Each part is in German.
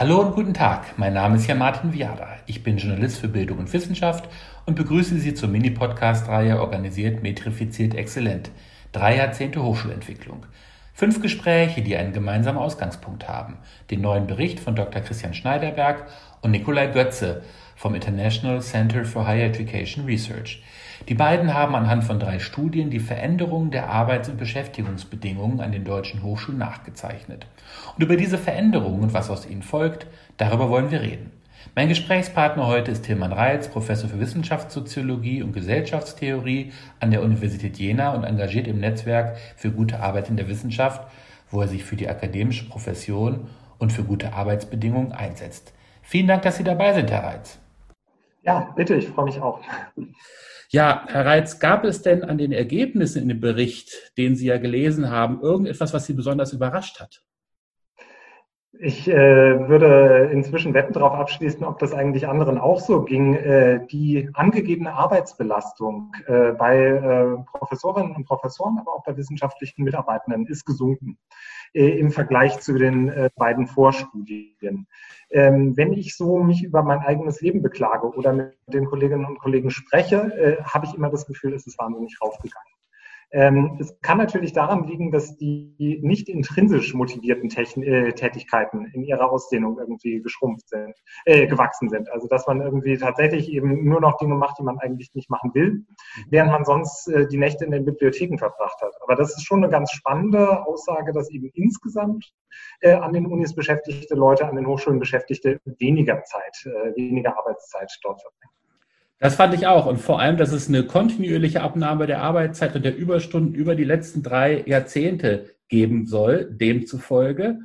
Hallo und guten Tag, mein Name ist Jan Martin Viada. Ich bin Journalist für Bildung und Wissenschaft und begrüße Sie zur Mini-Podcast-Reihe Organisiert, Metrifiziert, Exzellent. Drei Jahrzehnte Hochschulentwicklung. Fünf Gespräche, die einen gemeinsamen Ausgangspunkt haben. Den neuen Bericht von Dr. Christian Schneiderberg und Nikolai Götze vom International Center for Higher Education Research. Die beiden haben anhand von drei Studien die Veränderungen der Arbeits- und Beschäftigungsbedingungen an den deutschen Hochschulen nachgezeichnet. Und über diese Veränderungen und was aus ihnen folgt, darüber wollen wir reden. Mein Gesprächspartner heute ist Tilman Reitz, Professor für Wissenschaftssoziologie und Gesellschaftstheorie an der Universität Jena und engagiert im Netzwerk für gute Arbeit in der Wissenschaft, wo er sich für die akademische Profession und für gute Arbeitsbedingungen einsetzt. Vielen Dank, dass Sie dabei sind, Herr Reitz. Ja, bitte, ich freue mich auch. Ja, Herr Reitz, gab es denn an den Ergebnissen in dem Bericht, den Sie ja gelesen haben, irgendetwas, was Sie besonders überrascht hat? Ich äh, würde inzwischen Wetten darauf abschließen, ob das eigentlich anderen auch so ging. Äh, die angegebene Arbeitsbelastung äh, bei äh, Professorinnen und Professoren, aber auch bei wissenschaftlichen Mitarbeitenden ist gesunken äh, im Vergleich zu den äh, beiden Vorstudien. Ähm, wenn ich so mich über mein eigenes Leben beklage oder mit den Kolleginnen und Kollegen spreche, habe ich immer das Gefühl, es ist wahnsinnig raufgegangen. Ähm, es kann natürlich daran liegen, dass die nicht intrinsisch motivierten Techn äh, Tätigkeiten in ihrer Ausdehnung irgendwie geschrumpft sind, äh, gewachsen sind. Also dass man irgendwie tatsächlich eben nur noch Dinge macht, die man eigentlich nicht machen will, während man sonst äh, die Nächte in den Bibliotheken verbracht hat. Aber das ist schon eine ganz spannende Aussage, dass eben insgesamt äh, an den Unis beschäftigte Leute, an den Hochschulen beschäftigte weniger Zeit, äh, weniger Arbeitszeit dort verbringen. Das fand ich auch. Und vor allem, dass es eine kontinuierliche Abnahme der Arbeitszeit und der Überstunden über die letzten drei Jahrzehnte geben soll, demzufolge.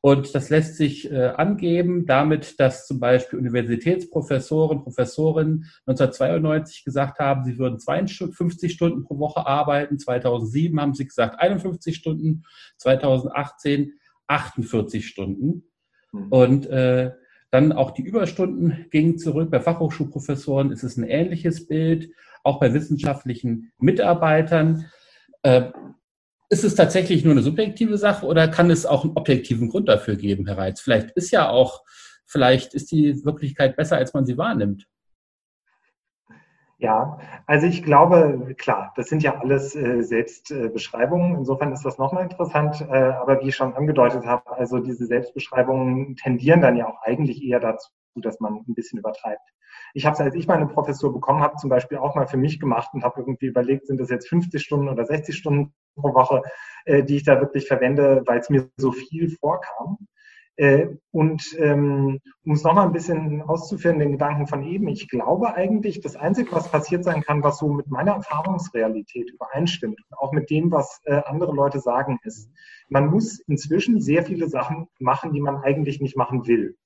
Und das lässt sich äh, angeben damit, dass zum Beispiel Universitätsprofessoren, Professorinnen 1992 gesagt haben, sie würden 52 Stunden pro Woche arbeiten. 2007 haben sie gesagt 51 Stunden. 2018 48 Stunden. Mhm. Und äh, dann auch die Überstunden gingen zurück. Bei Fachhochschulprofessoren ist es ein ähnliches Bild, auch bei wissenschaftlichen Mitarbeitern. Äh, ist es tatsächlich nur eine subjektive Sache oder kann es auch einen objektiven Grund dafür geben, Herr Reitz? Vielleicht ist ja auch, vielleicht ist die Wirklichkeit besser, als man sie wahrnimmt. Ja, also ich glaube, klar, das sind ja alles äh, Selbstbeschreibungen. Insofern ist das nochmal interessant. Äh, aber wie ich schon angedeutet habe, also diese Selbstbeschreibungen tendieren dann ja auch eigentlich eher dazu, dass man ein bisschen übertreibt. Ich habe es, als ich meine Professur bekommen habe, zum Beispiel auch mal für mich gemacht und habe irgendwie überlegt, sind das jetzt 50 Stunden oder 60 Stunden pro Woche, äh, die ich da wirklich verwende, weil es mir so viel vorkam. Äh, und ähm, um es nochmal ein bisschen auszuführen, den Gedanken von eben, ich glaube eigentlich, das Einzige, was passiert sein kann, was so mit meiner Erfahrungsrealität übereinstimmt, auch mit dem, was äh, andere Leute sagen, ist, man muss inzwischen sehr viele Sachen machen, die man eigentlich nicht machen will.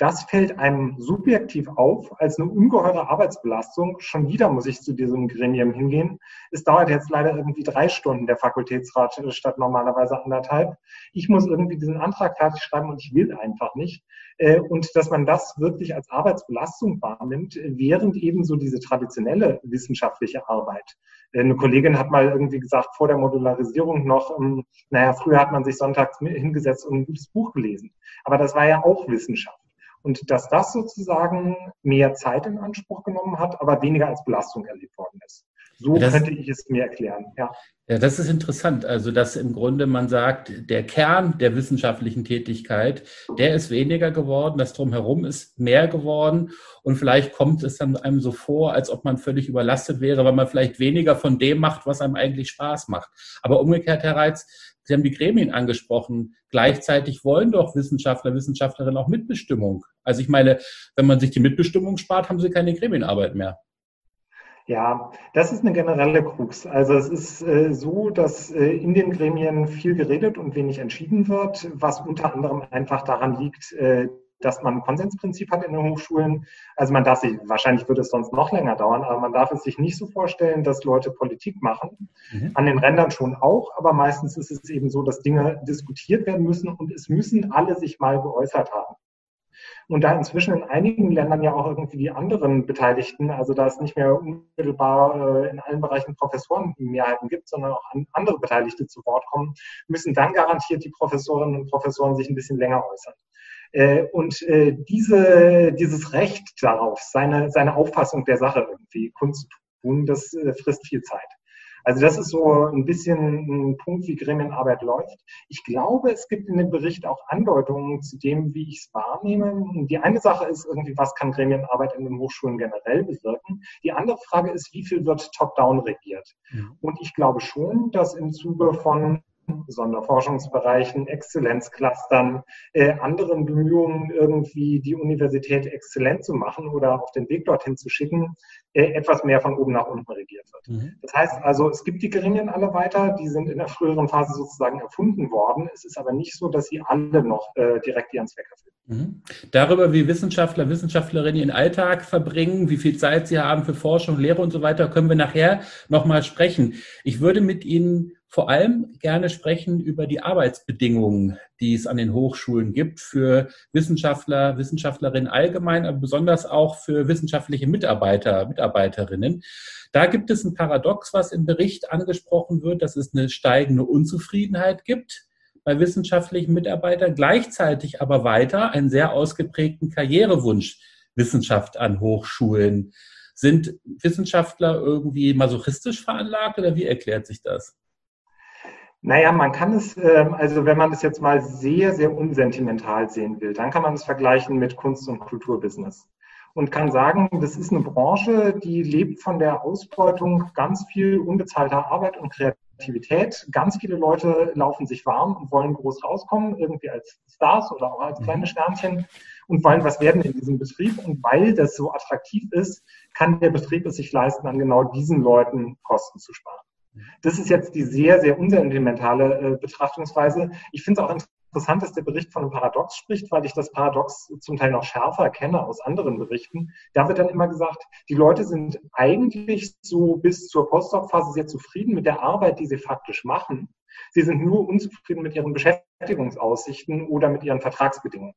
Das fällt einem subjektiv auf als eine ungeheure Arbeitsbelastung. Schon wieder muss ich zu diesem Gremium hingehen. Es dauert jetzt leider irgendwie drei Stunden der Fakultätsrat äh, statt normalerweise anderthalb. Ich muss irgendwie diesen Antrag fertig schreiben und ich will einfach nicht. Äh, und dass man das wirklich als Arbeitsbelastung wahrnimmt, während eben so diese traditionelle wissenschaftliche Arbeit. Äh, eine Kollegin hat mal irgendwie gesagt, vor der Modularisierung noch, ähm, naja, früher hat man sich sonntags hingesetzt und ein gutes Buch gelesen. Aber das war ja auch Wissenschaft. Und dass das sozusagen mehr Zeit in Anspruch genommen hat, aber weniger als Belastung erlebt worden ist. So das, könnte ich es mir erklären. Ja. ja, das ist interessant. Also, dass im Grunde man sagt, der Kern der wissenschaftlichen Tätigkeit, der ist weniger geworden, das drumherum ist mehr geworden. Und vielleicht kommt es dann einem so vor, als ob man völlig überlastet wäre, weil man vielleicht weniger von dem macht, was einem eigentlich Spaß macht. Aber umgekehrt, Herr Reitz, Sie haben die Gremien angesprochen. Gleichzeitig wollen doch Wissenschaftler, Wissenschaftlerinnen auch Mitbestimmung. Also ich meine, wenn man sich die Mitbestimmung spart, haben sie keine Gremienarbeit mehr. Ja, das ist eine generelle Krux. Also es ist äh, so, dass äh, in den Gremien viel geredet und wenig entschieden wird, was unter anderem einfach daran liegt, äh, dass man ein Konsensprinzip hat in den Hochschulen. Also man darf sich, wahrscheinlich würde es sonst noch länger dauern, aber man darf es sich nicht so vorstellen, dass Leute Politik machen. Mhm. An den Rändern schon auch, aber meistens ist es eben so, dass Dinge diskutiert werden müssen und es müssen alle sich mal geäußert haben. Und da inzwischen in einigen Ländern ja auch irgendwie die anderen Beteiligten, also da es nicht mehr unmittelbar äh, in allen Bereichen Professorenmehrheiten gibt, sondern auch andere Beteiligte zu Wort kommen, müssen dann garantiert die Professorinnen und Professoren sich ein bisschen länger äußern. Äh, und äh, diese, dieses Recht darauf, seine, seine Auffassung der Sache irgendwie kundzutun, das frisst viel Zeit. Also das ist so ein bisschen ein Punkt, wie Gremienarbeit läuft. Ich glaube, es gibt in dem Bericht auch Andeutungen zu dem, wie ich es wahrnehme. Die eine Sache ist irgendwie, was kann Gremienarbeit in den Hochschulen generell bewirken? Die andere Frage ist, wie viel wird top-down regiert? Mhm. Und ich glaube schon, dass im Zuge von Sonderforschungsbereichen, Exzellenzclustern, äh, anderen Bemühungen, irgendwie die Universität exzellent zu machen oder auf den Weg dorthin zu schicken, äh, etwas mehr von oben nach unten regiert wird. Mhm. Das heißt also, es gibt die Geringen alle weiter, die sind in der früheren Phase sozusagen erfunden worden. Es ist aber nicht so, dass sie alle noch äh, direkt ihren Zweck erfüllen. Mhm. Darüber, wie Wissenschaftler, Wissenschaftlerinnen ihren Alltag verbringen, wie viel Zeit sie haben für Forschung, Lehre und so weiter, können wir nachher nochmal sprechen. Ich würde mit Ihnen vor allem gerne sprechen über die Arbeitsbedingungen, die es an den Hochschulen gibt für Wissenschaftler, Wissenschaftlerinnen allgemein, aber besonders auch für wissenschaftliche Mitarbeiter, Mitarbeiterinnen. Da gibt es ein Paradox, was im Bericht angesprochen wird, dass es eine steigende Unzufriedenheit gibt bei wissenschaftlichen Mitarbeitern, gleichzeitig aber weiter einen sehr ausgeprägten Karrierewunsch Wissenschaft an Hochschulen. Sind Wissenschaftler irgendwie masochistisch veranlagt oder wie erklärt sich das? Naja, man kann es, ähm, also wenn man es jetzt mal sehr, sehr unsentimental sehen will, dann kann man es vergleichen mit Kunst- und Kulturbusiness und kann sagen, das ist eine Branche, die lebt von der Ausbeutung ganz viel unbezahlter Arbeit und Kreativität. Ganz viele Leute laufen sich warm und wollen groß rauskommen, irgendwie als Stars oder auch als kleine mhm. Sternchen und wollen was werden in diesem Betrieb. Und weil das so attraktiv ist, kann der Betrieb es sich leisten, an genau diesen Leuten Kosten zu sparen. Das ist jetzt die sehr, sehr unsentimentale äh, Betrachtungsweise. Ich finde es auch interessant, dass der Bericht von einem Paradox spricht, weil ich das Paradox zum Teil noch schärfer kenne aus anderen Berichten. Da wird dann immer gesagt, die Leute sind eigentlich so bis zur Postdoc-Phase sehr zufrieden mit der Arbeit, die sie faktisch machen. Sie sind nur unzufrieden mit ihren Beschäftigungsaussichten oder mit ihren Vertragsbedingungen.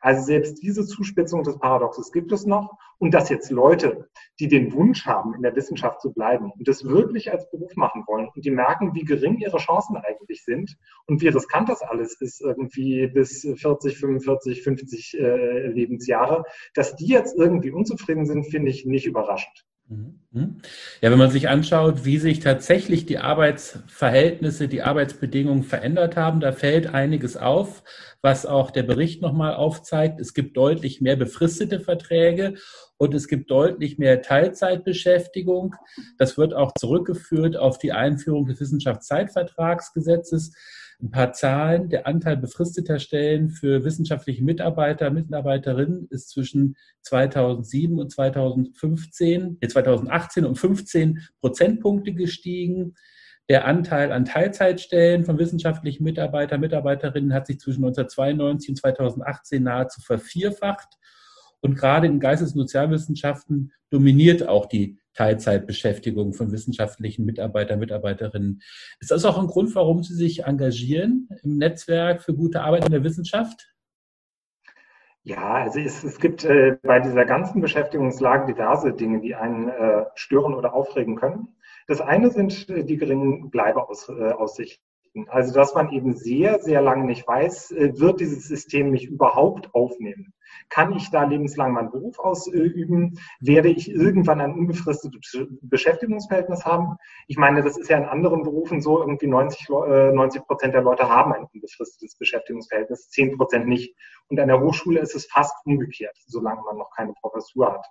Also selbst diese Zuspitzung des Paradoxes gibt es noch. Und dass jetzt Leute, die den Wunsch haben, in der Wissenschaft zu bleiben und das wirklich als Beruf machen wollen und die merken, wie gering ihre Chancen eigentlich sind und wie riskant das alles ist, irgendwie bis 40, 45, 50 äh, Lebensjahre, dass die jetzt irgendwie unzufrieden sind, finde ich nicht überraschend. Mhm. Ja, wenn man sich anschaut, wie sich tatsächlich die Arbeitsverhältnisse, die Arbeitsbedingungen verändert haben, da fällt einiges auf, was auch der Bericht nochmal aufzeigt. Es gibt deutlich mehr befristete Verträge und es gibt deutlich mehr Teilzeitbeschäftigung. Das wird auch zurückgeführt auf die Einführung des Wissenschaftszeitvertragsgesetzes ein paar Zahlen. Der Anteil befristeter Stellen für wissenschaftliche Mitarbeiter, Mitarbeiterinnen ist zwischen 2007 und 2015, 2018 um 15 Prozentpunkte gestiegen. Der Anteil an Teilzeitstellen von wissenschaftlichen Mitarbeitern, Mitarbeiterinnen hat sich zwischen 1992 und 2018 nahezu vervierfacht. Und gerade in Geistes- und Sozialwissenschaften dominiert auch die Teilzeitbeschäftigung von wissenschaftlichen Mitarbeitern, Mitarbeiterinnen. Ist das auch ein Grund, warum Sie sich engagieren im Netzwerk für gute Arbeit in der Wissenschaft? Ja, also es, es gibt äh, bei dieser ganzen Beschäftigungslage diverse Dinge, die einen äh, stören oder aufregen können. Das eine sind äh, die geringen Bleibeaussichten. Also, dass man eben sehr, sehr lange nicht weiß, äh, wird dieses System mich überhaupt aufnehmen? Kann ich da lebenslang meinen Beruf ausüben? Werde ich irgendwann ein unbefristetes Beschäftigungsverhältnis haben? Ich meine, das ist ja in anderen Berufen so, irgendwie 90, 90 äh, Prozent der Leute haben ein unbefristetes Beschäftigungsverhältnis, 10 Prozent nicht. Und an der Hochschule ist es fast umgekehrt, solange man noch keine Professur hat.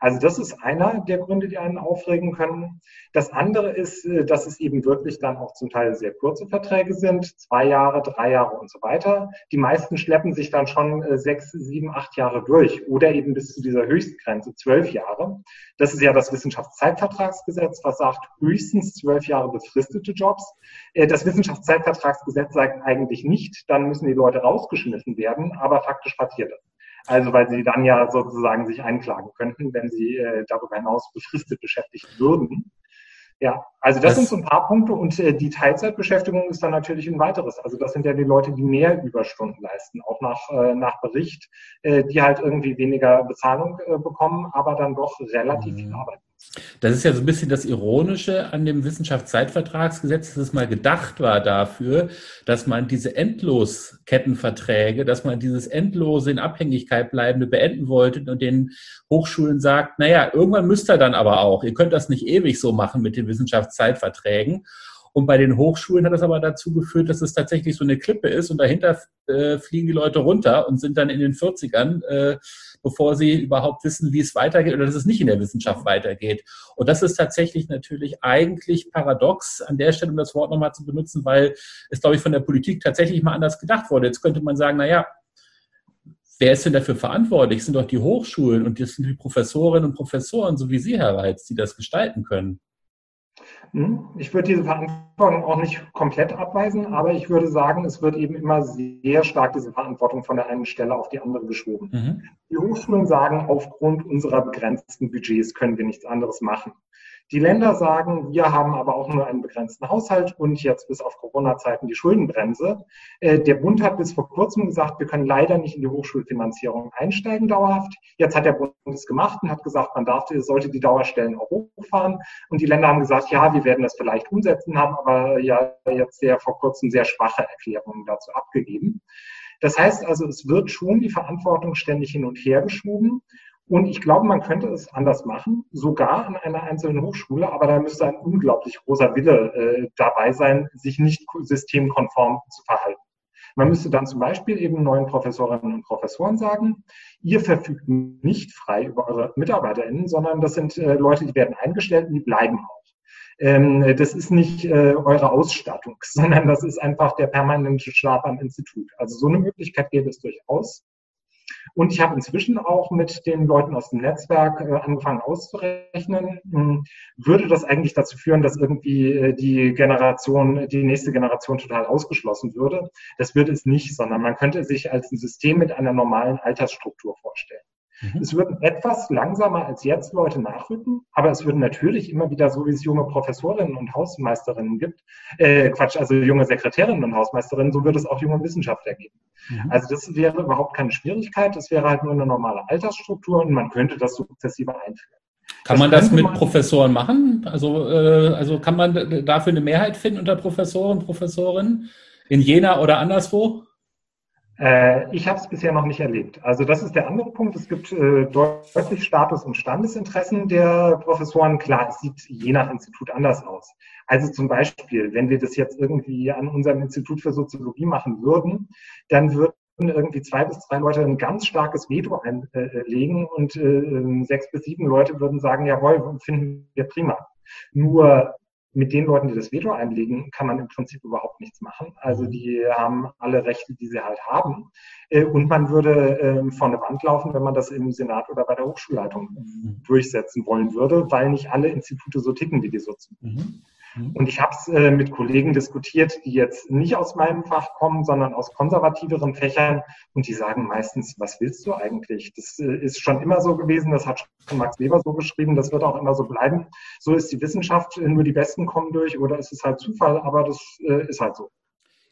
Also das ist einer der Gründe, die einen aufregen können. Das andere ist, äh, dass es eben wirklich dann auch zum Teil sehr kurze Verträge sind, zwei Jahre, drei Jahre und so weiter. Die meisten schleppen sich dann schon äh, sechs, sieben, acht Jahre durch oder eben bis zu dieser Höchstgrenze zwölf Jahre. Das ist ja das Wissenschaftszeitvertragsgesetz, was sagt höchstens zwölf Jahre befristete Jobs. Äh, das Wissenschaftszeitvertragsgesetz sagt eigentlich nicht, dann müssen die Leute rausgeschmissen werden, aber faktisch passiert das. Also weil sie dann ja sozusagen sich einklagen könnten, wenn sie äh, darüber hinaus befristet beschäftigt würden. Ja, also das, das, sind so ein paar Punkte und äh, die Teilzeitbeschäftigung ist dann natürlich ein weiteres. Also das sind ja die Leute, die mehr Überstunden leisten, auch nach, äh, nach Bericht, äh, die halt irgendwie weniger Bezahlung äh, bekommen, aber dann doch relativ mhm. viel arbeiten. Das ist ja so ein bisschen das Ironische an dem Wissenschaftszeitvertragsgesetz, dass es mal gedacht war dafür, dass man diese Endloskettenverträge, dass man dieses endlose in Abhängigkeit bleibende beenden wollte und den Hochschulen sagt, naja, irgendwann müsst ihr dann aber auch. Ihr könnt das nicht ewig so machen mit den Wissenschaftszeitverträgen. Und bei den Hochschulen hat das aber dazu geführt, dass es tatsächlich so eine Klippe ist und dahinter äh, fliegen die Leute runter und sind dann in den 40ern, äh, bevor sie überhaupt wissen, wie es weitergeht oder dass es nicht in der Wissenschaft weitergeht. Und das ist tatsächlich natürlich eigentlich paradox an der Stelle, um das Wort nochmal zu benutzen, weil es, glaube ich, von der Politik tatsächlich mal anders gedacht wurde. Jetzt könnte man sagen, na ja, wer ist denn dafür verantwortlich? Es sind doch die Hochschulen und das sind die Professorinnen und Professoren, so wie Sie, Herr Reitz, die das gestalten können. Hm? Ich würde diese Verantwortung auch nicht komplett abweisen, aber ich würde sagen, es wird eben immer sehr stark diese Verantwortung von der einen Stelle auf die andere geschoben. Mhm. Die Hochschulen sagen, aufgrund unserer begrenzten Budgets können wir nichts anderes machen. Die Länder sagen, wir haben aber auch nur einen begrenzten Haushalt und jetzt bis auf Corona-Zeiten die Schuldenbremse. Äh, der Bund hat bis vor kurzem gesagt, wir können leider nicht in die Hochschulfinanzierung einsteigen dauerhaft. Jetzt hat der Bund es gemacht und hat gesagt, man darf, sollte die Dauerstellen auch hochfahren. Und die Länder haben gesagt, ja, wir werden das vielleicht umsetzen, haben aber ja jetzt sehr vor kurzem sehr schwache Erklärungen dazu abgegeben. Das heißt also, es wird schon die Verantwortung ständig hin und her geschoben. Und ich glaube, man könnte es anders machen, sogar an einer einzelnen Hochschule, aber da müsste ein unglaublich großer Wille äh, dabei sein, sich nicht systemkonform zu verhalten. Man müsste dann zum Beispiel eben neuen Professorinnen und Professoren sagen, ihr verfügt nicht frei über eure MitarbeiterInnen, sondern das sind äh, Leute, die werden eingestellt und die bleiben auch. Ähm, das ist nicht äh, eure Ausstattung, sondern das ist einfach der permanente Stab am Institut. Also so eine Möglichkeit gäbe es durchaus. Und ich habe inzwischen auch mit den Leuten aus dem Netzwerk äh, angefangen auszurechnen. Hm, würde das eigentlich dazu führen, dass irgendwie äh, die Generation, die nächste Generation total ausgeschlossen würde? Das würde es nicht, sondern man könnte sich als ein System mit einer normalen Altersstruktur vorstellen. Mhm. Es würden etwas langsamer als jetzt Leute nachrücken, aber es würden natürlich immer wieder, so wie es junge Professorinnen und Hausmeisterinnen gibt, äh, Quatsch, also junge Sekretärinnen und Hausmeisterinnen, so wird es auch junge Wissenschaftler geben. Mhm. Also das wäre überhaupt keine Schwierigkeit, das wäre halt nur eine normale Altersstruktur und man könnte das sukzessive einführen. Kann das man das mit man Professoren machen? Also, äh, also kann man dafür eine Mehrheit finden unter Professoren, Professorinnen in Jena oder anderswo? Äh, ich habe es bisher noch nicht erlebt. Also das ist der andere Punkt. Es gibt äh, deutlich Status- und Standesinteressen der Professoren. Klar, es sieht je nach Institut anders aus. Also zum Beispiel, wenn wir das jetzt irgendwie an unserem Institut für Soziologie machen würden, dann würden irgendwie zwei bis drei Leute ein ganz starkes Veto einlegen und äh, sechs bis sieben Leute würden sagen, jawohl, finden wir prima. Nur mit den Leuten, die das Veto einlegen, kann man im Prinzip überhaupt nichts machen. Also mhm. die haben alle Rechte, die sie halt haben. Äh, und man würde ähm, vor eine Wand laufen, wenn man das im Senat oder bei der Hochschulleitung mhm. durchsetzen wollen würde, weil nicht alle Institute so ticken wie die Soziologie. Mhm. Mhm. Und ich habe es äh, mit Kollegen diskutiert, die jetzt nicht aus meinem Fach kommen, sondern aus konservativeren Fächern. Und die sagen meistens, was willst du eigentlich? Das äh, ist schon immer so gewesen, das hat schon Max Weber so geschrieben, das wird auch immer so bleiben. So ist die Wissenschaft, nur die Besten kommen durch oder es ist halt Zufall, aber das äh, ist halt so.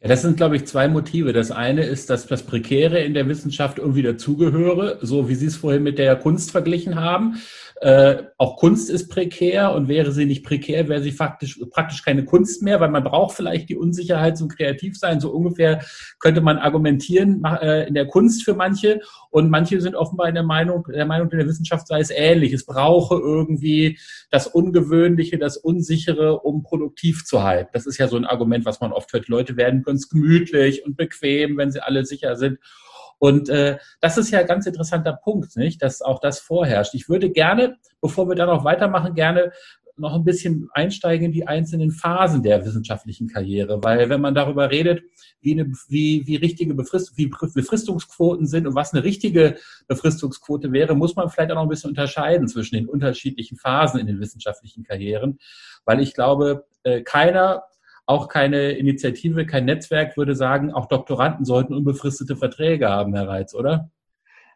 Ja, das sind, glaube ich, zwei Motive. Das eine ist, dass das Prekäre in der Wissenschaft irgendwie dazugehöre, so wie Sie es vorhin mit der Kunst verglichen haben. Äh, auch Kunst ist prekär und wäre sie nicht prekär, wäre sie faktisch, praktisch keine Kunst mehr, weil man braucht vielleicht die Unsicherheit zum Kreativsein. So ungefähr könnte man argumentieren äh, in der Kunst für manche. Und manche sind offenbar in der Meinung, der Meinung in der Wissenschaft sei es ähnlich. Es brauche irgendwie das Ungewöhnliche, das Unsichere, um produktiv zu halten. Das ist ja so ein Argument, was man oft hört. Leute werden ganz gemütlich und bequem, wenn sie alle sicher sind. Und äh, das ist ja ein ganz interessanter Punkt, nicht, dass auch das vorherrscht. Ich würde gerne, bevor wir da noch weitermachen, gerne noch ein bisschen einsteigen in die einzelnen Phasen der wissenschaftlichen Karriere, weil wenn man darüber redet, wie, eine, wie, wie richtige Befrist, wie Befristungsquoten sind und was eine richtige Befristungsquote wäre, muss man vielleicht auch noch ein bisschen unterscheiden zwischen den unterschiedlichen Phasen in den wissenschaftlichen Karrieren, weil ich glaube, äh, keiner auch keine Initiative, kein Netzwerk würde sagen, auch Doktoranden sollten unbefristete Verträge haben, Herr Reitz, oder?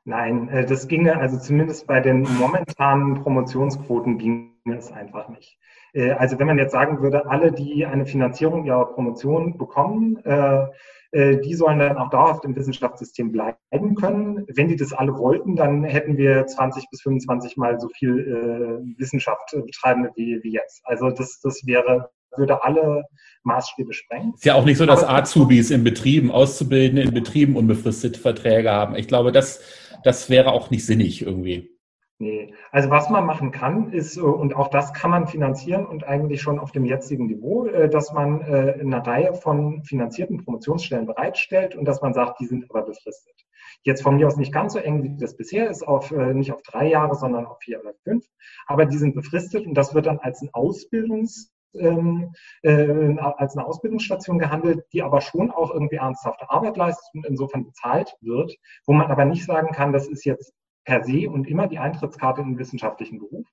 Nein, äh, das ginge, also zumindest bei den momentanen Promotionsquoten ging es einfach nicht. Äh, also wenn man jetzt sagen würde, alle, die eine Finanzierung ihrer Promotion bekommen, äh, äh, die sollen dann auch dauerhaft im Wissenschaftssystem bleiben können. Wenn die das alle wollten, dann hätten wir 20 bis 25 Mal so viel Wissenschaft betreiben wie, wie jetzt. Also das, das wäre würde alle Maßstäbe sprengen. Ist ja auch nicht so, dass Azubis in Betrieben, Auszubildende in Betrieben unbefristete Verträge haben. Ich glaube, das, das wäre auch nicht sinnig irgendwie. Nee, also was man machen kann, ist, äh, und auch das kann man finanzieren und eigentlich schon auf dem jetzigen Niveau, äh, dass man äh, eine Reihe von finanzierten Promotionsstellen bereitstellt und dass man sagt, die sind aber befristet. Jetzt von mir aus nicht ganz so eng, wie das bisher ist, auf, nicht auf drei Jahre, sondern auf vier oder fünf, aber die sind befristet und das wird dann als ein Ausbildungs- ähm, äh, als eine Ausbildungsstation gehandelt, die aber schon auch irgendwie ernsthafte Arbeit leistet und insofern bezahlt wird, wo man aber nicht sagen kann, das ist jetzt per se und immer die Eintrittskarte in den wissenschaftlichen Beruf,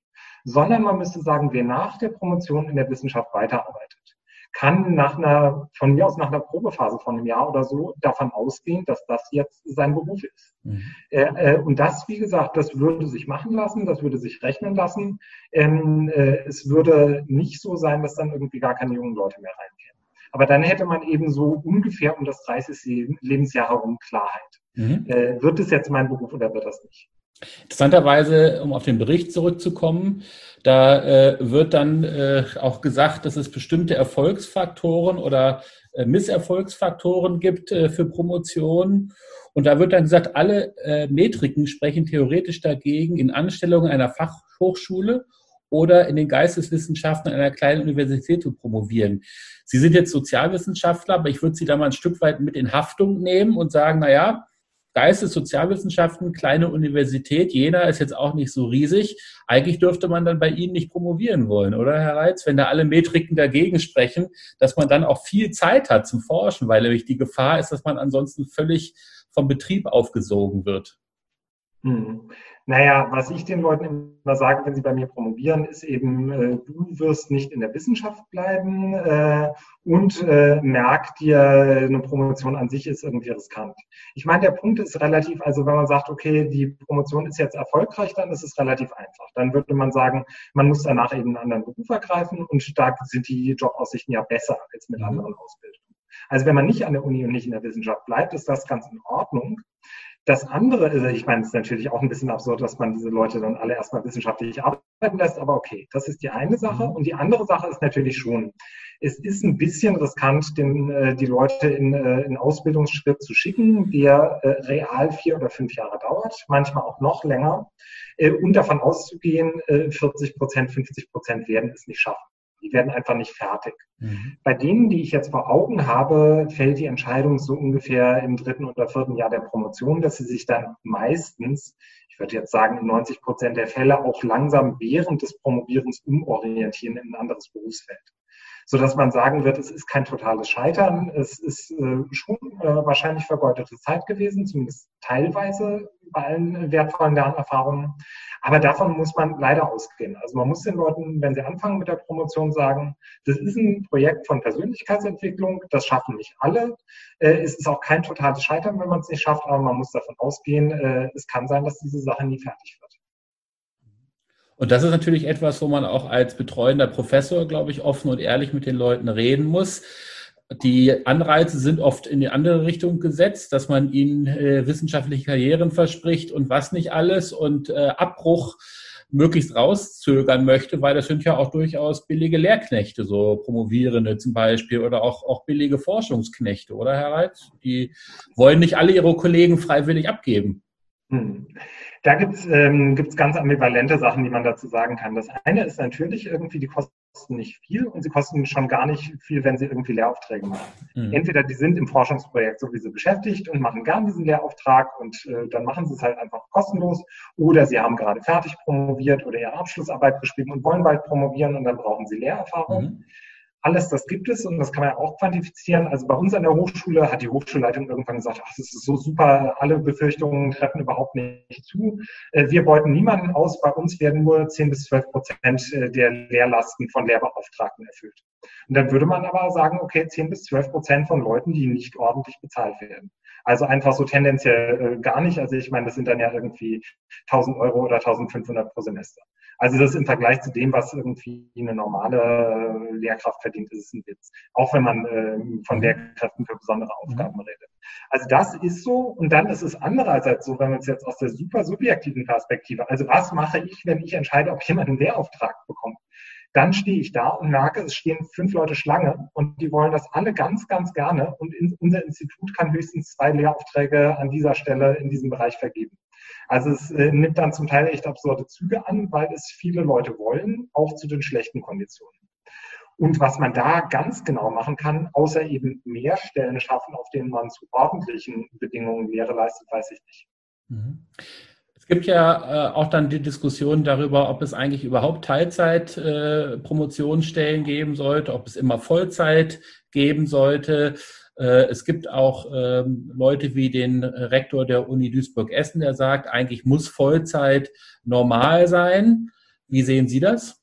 sondern man müsste sagen, wer nach der Promotion in der Wissenschaft weiterarbeitet, kann nach einer, von mir aus nach einer Probephase von einem Jahr oder so davon ausgehen, dass das jetzt sein Beruf ist. Mhm. Äh, äh, und das, wie gesagt, das würde sich machen lassen, das würde sich rechnen lassen. Ähm, äh, es würde nicht so sein, dass dann irgendwie gar keine jungen Leute mehr reinkämen. Aber dann hätte man eben so ungefähr um das 30. Lebensjahr herum Klarheit. Mhm. Äh, wird es jetzt mein Beruf oder wird das nicht? Interessanterweise, um auf den Bericht zurückzukommen, da äh, wird dann äh, auch gesagt, dass es bestimmte Erfolgsfaktoren oder äh, Misserfolgsfaktoren gibt äh, für Promotionen. Und da wird dann gesagt, alle äh, Metriken sprechen theoretisch dagegen, in Anstellungen einer Fachhochschule oder in den Geisteswissenschaften einer kleinen Universität zu promovieren. Sie sind jetzt Sozialwissenschaftler, aber ich würde Sie da mal ein Stück weit mit in Haftung nehmen und sagen, na ja, Geistes, Sozialwissenschaften, kleine Universität. Jena ist jetzt auch nicht so riesig. Eigentlich dürfte man dann bei Ihnen nicht promovieren wollen, oder Herr Reitz? Wenn da alle Metriken dagegen sprechen, dass man dann auch viel Zeit hat zum Forschen, weil nämlich die Gefahr ist, dass man ansonsten völlig vom Betrieb aufgesogen wird. Naja, was ich den Leuten immer sage, wenn sie bei mir promovieren, ist eben, äh, du wirst nicht in der Wissenschaft bleiben äh, und äh, merk dir, eine Promotion an sich ist irgendwie riskant. Ich meine, der Punkt ist relativ, also wenn man sagt, okay, die Promotion ist jetzt erfolgreich, dann ist es relativ einfach. Dann würde man sagen, man muss danach eben einen anderen Beruf ergreifen und da sind die Jobaussichten ja besser als mit mhm. anderen Ausbildungen. Also wenn man nicht an der Uni und nicht in der Wissenschaft bleibt, ist das ganz in Ordnung. Das andere ist, ich meine, es ist natürlich auch ein bisschen absurd, dass man diese Leute dann alle erstmal wissenschaftlich arbeiten lässt, aber okay, das ist die eine Sache. Mhm. Und die andere Sache ist natürlich schon, es ist ein bisschen riskant, den, äh, die Leute in, äh, in Ausbildungsschritt zu schicken, der äh, real vier oder fünf Jahre dauert, manchmal auch noch länger, äh, und davon auszugehen, äh, 40 Prozent, 50 Prozent werden es nicht schaffen. Die werden einfach nicht fertig. Mhm. Bei denen, die ich jetzt vor Augen habe, fällt die Entscheidung so ungefähr im dritten oder vierten Jahr der Promotion, dass sie sich dann meistens, ich würde jetzt sagen, in 90 Prozent der Fälle auch langsam während des Promovierens umorientieren in ein anderes Berufsfeld so dass man sagen wird, es ist kein totales Scheitern, es ist äh, schon äh, wahrscheinlich vergeudete Zeit gewesen, zumindest teilweise bei allen wertvollen Lernerfahrungen. Aber davon muss man leider ausgehen. Also man muss den Leuten, wenn sie anfangen mit der Promotion, sagen, das ist ein Projekt von Persönlichkeitsentwicklung, das schaffen nicht alle. Äh, es ist auch kein totales Scheitern, wenn man es nicht schafft, aber man muss davon ausgehen, äh, es kann sein, dass diese Sache nie fertig wird. Und das ist natürlich etwas, wo man auch als betreuender Professor, glaube ich, offen und ehrlich mit den Leuten reden muss. Die Anreize sind oft in die andere Richtung gesetzt, dass man ihnen äh, wissenschaftliche Karrieren verspricht und was nicht alles und äh, Abbruch möglichst rauszögern möchte, weil das sind ja auch durchaus billige Lehrknechte, so Promovierende zum Beispiel oder auch, auch billige Forschungsknechte, oder Herr Reitz? Die wollen nicht alle ihre Kollegen freiwillig abgeben. Hm. Da gibt's ähm, gibt's ganz ambivalente Sachen, die man dazu sagen kann. Das eine ist natürlich irgendwie, die kosten nicht viel und sie kosten schon gar nicht viel, wenn sie irgendwie Lehraufträge machen. Mhm. Entweder die sind im Forschungsprojekt sowieso beschäftigt und machen gern diesen Lehrauftrag und äh, dann machen sie es halt einfach kostenlos oder sie haben gerade fertig promoviert oder ihre Abschlussarbeit geschrieben und wollen bald promovieren und dann brauchen sie Lehrerfahrung. Mhm. Alles das gibt es und das kann man ja auch quantifizieren. Also bei uns an der Hochschule hat die Hochschulleitung irgendwann gesagt, ach, das ist so super, alle Befürchtungen treffen überhaupt nicht zu. Äh, wir beuten niemanden aus, bei uns werden nur 10 bis 12 Prozent äh, der Lehrlasten von Lehrbeauftragten erfüllt. Und dann würde man aber sagen, okay, 10 bis 12 Prozent von Leuten, die nicht ordentlich bezahlt werden. Also einfach so tendenziell äh, gar nicht. Also ich meine, das sind dann ja irgendwie 1000 Euro oder 1500 pro Semester. Also das ist im Vergleich zu dem, was irgendwie eine normale äh, Lehrkraft verdient, ist es ein Witz. Auch wenn man äh, von mhm. Lehrkräften für besondere mhm. Aufgaben redet. Also das ist so. Und dann ist es andererseits so, wenn man es jetzt aus der super subjektiven Perspektive, also was mache ich, wenn ich entscheide, ob jemand einen Lehrauftrag bekommt? Dann stehe ich da und merke, es stehen fünf Leute Schlange und die wollen das alle ganz, ganz gerne. Und in, unser Institut kann höchstens zwei Lehraufträge an dieser Stelle in diesem Bereich vergeben. Also es äh, nimmt dann zum Teil echt absurde Züge an, weil es viele Leute wollen, auch zu den schlechten Konditionen. Und was man da ganz genau machen kann, außer eben mehr Stellen schaffen, auf denen man zu ordentlichen Bedingungen Lehre leistet, weiß ich nicht. Mhm. Es gibt ja äh, auch dann die Diskussion darüber, ob es eigentlich überhaupt Teilzeit-Promotionsstellen äh, geben sollte, ob es immer Vollzeit geben sollte. Äh, es gibt auch ähm, Leute wie den Rektor der Uni Duisburg-Essen, der sagt, eigentlich muss Vollzeit normal sein. Wie sehen Sie das?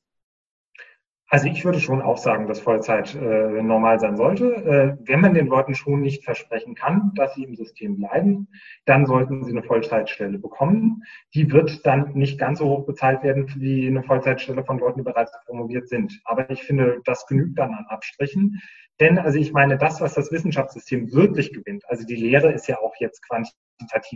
Also ich würde schon auch sagen, dass Vollzeit äh, normal sein sollte. Äh, wenn man den Leuten schon nicht versprechen kann, dass sie im System bleiben, dann sollten sie eine Vollzeitstelle bekommen. Die wird dann nicht ganz so hoch bezahlt werden wie eine Vollzeitstelle von Leuten, die bereits promoviert sind. Aber ich finde, das genügt dann an Abstrichen. Denn, also ich meine, das, was das Wissenschaftssystem wirklich gewinnt, also die Lehre ist ja auch jetzt quantitativ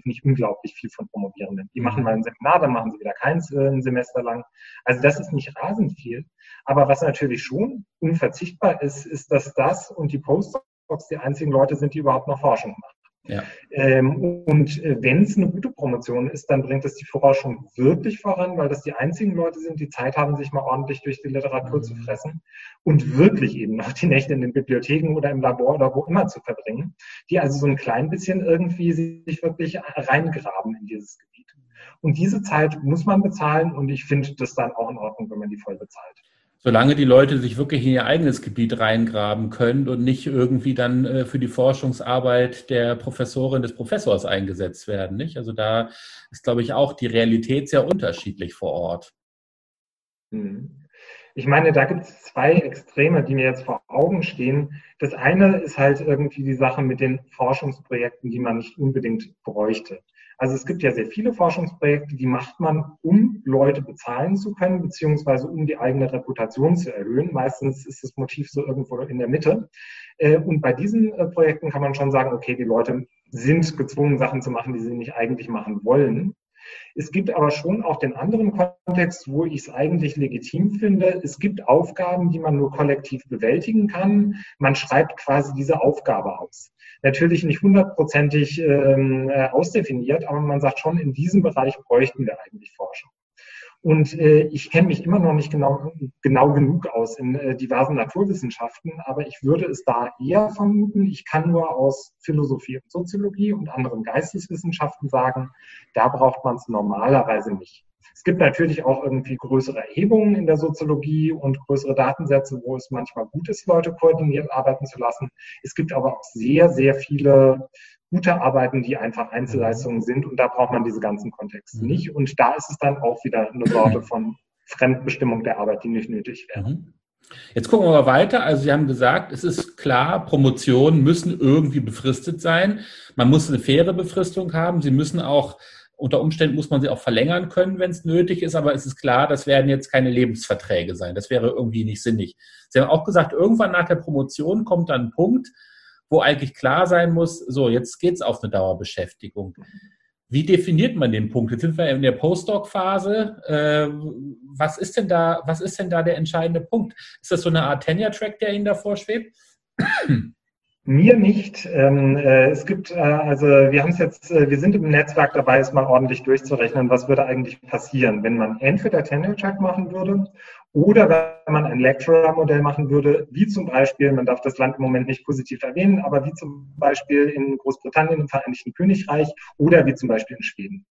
nicht unglaublich viel von Promovierenden. Die machen mal ein Seminar, dann machen sie wieder keins äh, ein Semester lang. Also das ist nicht rasend viel. Aber was natürlich schon unverzichtbar ist, ist, dass das und die Postdocs die einzigen Leute sind, die überhaupt noch Forschung machen. Ja. Ähm, und äh, wenn es eine gute Promotion ist, dann bringt es die Forschung wirklich voran, weil das die einzigen Leute sind, die Zeit haben, sich mal ordentlich durch die Literatur mhm. zu fressen und wirklich eben noch die Nächte in den Bibliotheken oder im Labor oder wo immer zu verbringen, die also so ein klein bisschen irgendwie sich wirklich reingraben in dieses Gebiet. Und diese Zeit muss man bezahlen und ich finde das dann auch in Ordnung, wenn man die voll bezahlt solange die Leute sich wirklich in ihr eigenes Gebiet reingraben können und nicht irgendwie dann äh, für die Forschungsarbeit der Professorin des Professors eingesetzt werden. Nicht? Also da ist, glaube ich, auch die Realität sehr unterschiedlich vor Ort. Hm. Ich meine, da gibt es zwei Extreme, die mir jetzt vor Augen stehen. Das eine ist halt irgendwie die Sache mit den Forschungsprojekten, die man nicht unbedingt bräuchte. Also es gibt ja sehr viele Forschungsprojekte, die macht man, um Leute bezahlen zu können, beziehungsweise um die eigene Reputation zu erhöhen. Meistens ist das Motiv so irgendwo in der Mitte. Äh, und bei diesen äh, Projekten kann man schon sagen, okay, die Leute sind gezwungen, Sachen zu machen, die sie nicht eigentlich machen wollen. Es gibt aber schon auch den anderen Kontext, wo ich es eigentlich legitim finde. Es gibt Aufgaben, die man nur kollektiv bewältigen kann. Man schreibt quasi diese Aufgabe aus. Natürlich nicht hundertprozentig ähm, äh, ausdefiniert, aber man sagt schon, in diesem Bereich bräuchten wir eigentlich Forschung. Und äh, ich kenne mich immer noch nicht genau, genau genug aus in äh, diversen Naturwissenschaften, aber ich würde es da eher vermuten. Ich kann nur aus Philosophie und Soziologie und anderen Geisteswissenschaften sagen, da braucht man es normalerweise nicht. Es gibt natürlich auch irgendwie größere Erhebungen in der Soziologie und größere Datensätze, wo es manchmal gut ist, Leute koordiniert arbeiten zu lassen. Es gibt aber auch sehr, sehr viele gute Arbeiten, die einfach Einzelleistungen sind und da braucht man diese ganzen Kontexte mhm. nicht. Und da ist es dann auch wieder eine Sorte von Fremdbestimmung der Arbeit, die nicht nötig wäre. Mhm. Jetzt gucken wir mal weiter. Also Sie haben gesagt, es ist klar, Promotionen müssen irgendwie befristet sein. Man muss eine faire Befristung haben. Sie müssen auch, unter Umständen muss man sie auch verlängern können, wenn es nötig ist. Aber es ist klar, das werden jetzt keine Lebensverträge sein. Das wäre irgendwie nicht sinnig. Sie haben auch gesagt, irgendwann nach der Promotion kommt dann ein Punkt, wo eigentlich klar sein muss, so, jetzt geht's auf eine Dauerbeschäftigung. Wie definiert man den Punkt? Jetzt sind wir in der Postdoc-Phase. Äh, was ist denn da, was ist denn da der entscheidende Punkt? Ist das so eine Art Tenure-Track, der Ihnen davor schwebt? Mir nicht. Ähm, äh, es gibt, äh, also wir haben es jetzt, äh, wir sind im Netzwerk dabei, es mal ordentlich durchzurechnen, was würde eigentlich passieren, wenn man entweder Tenure-Track machen würde oder wenn man ein Lecturer-Modell machen würde, wie zum Beispiel, man darf das Land im Moment nicht positiv erwähnen, aber wie zum Beispiel in Großbritannien, im Vereinigten Königreich oder wie zum Beispiel in Schweden.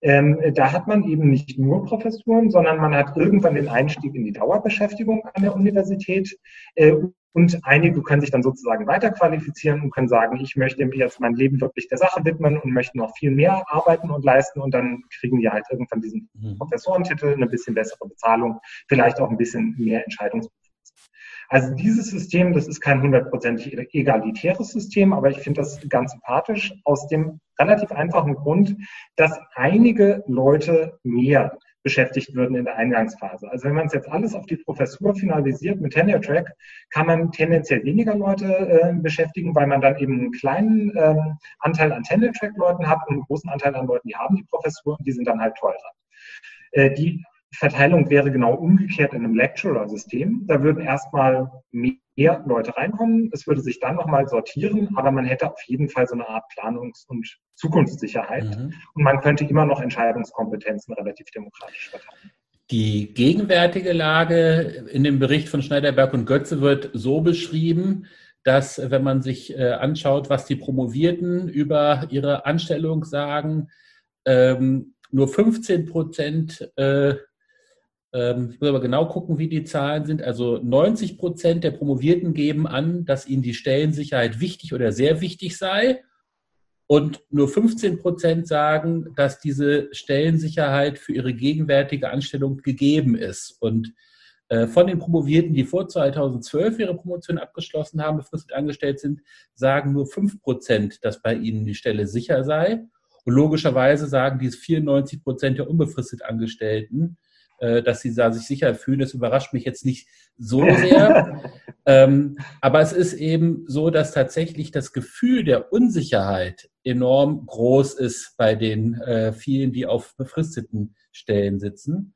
Ähm, da hat man eben nicht nur Professuren, sondern man hat irgendwann den Einstieg in die Dauerbeschäftigung an der Universität äh, und einige können sich dann sozusagen weiterqualifizieren und können sagen, ich möchte mir jetzt mein Leben wirklich der Sache widmen und möchte noch viel mehr arbeiten und leisten. Und dann kriegen die halt irgendwann diesen mhm. Professorentitel, eine bisschen bessere Bezahlung, vielleicht auch ein bisschen mehr Entscheidungsbefugnis. Also dieses System, das ist kein hundertprozentig egalitäres System, aber ich finde das ganz sympathisch aus dem relativ einfachen Grund, dass einige Leute mehr beschäftigt würden in der Eingangsphase. Also wenn man es jetzt alles auf die Professur finalisiert mit Tenure Track, kann man tendenziell weniger Leute äh, beschäftigen, weil man dann eben einen kleinen ähm, Anteil an Tenure Track Leuten hat und einen großen Anteil an Leuten, die haben die Professur und die sind dann halt teurer. Äh, die Verteilung wäre genau umgekehrt in einem Lecturer-System. Da würden erstmal mehr Leute reinkommen. Es würde sich dann nochmal sortieren, aber man hätte auf jeden Fall so eine Art Planungs- und Zukunftssicherheit. Mhm. Und man könnte immer noch Entscheidungskompetenzen relativ demokratisch verteilen. Die gegenwärtige Lage in dem Bericht von Schneiderberg und Götze wird so beschrieben, dass, wenn man sich äh, anschaut, was die Promovierten über ihre Anstellung sagen, ähm, nur 15 Prozent äh, ich muss aber genau gucken, wie die Zahlen sind. Also 90 Prozent der Promovierten geben an, dass ihnen die Stellensicherheit wichtig oder sehr wichtig sei. Und nur 15 Prozent sagen, dass diese Stellensicherheit für ihre gegenwärtige Anstellung gegeben ist. Und äh, von den Promovierten, die vor 2012 ihre Promotion abgeschlossen haben, befristet angestellt sind, sagen nur 5 Prozent, dass bei ihnen die Stelle sicher sei. Und logischerweise sagen dies 94 Prozent der unbefristet Angestellten, dass sie da sich sicher fühlen. Das überrascht mich jetzt nicht so sehr. ähm, aber es ist eben so, dass tatsächlich das Gefühl der Unsicherheit enorm groß ist bei den äh, vielen, die auf befristeten Stellen sitzen.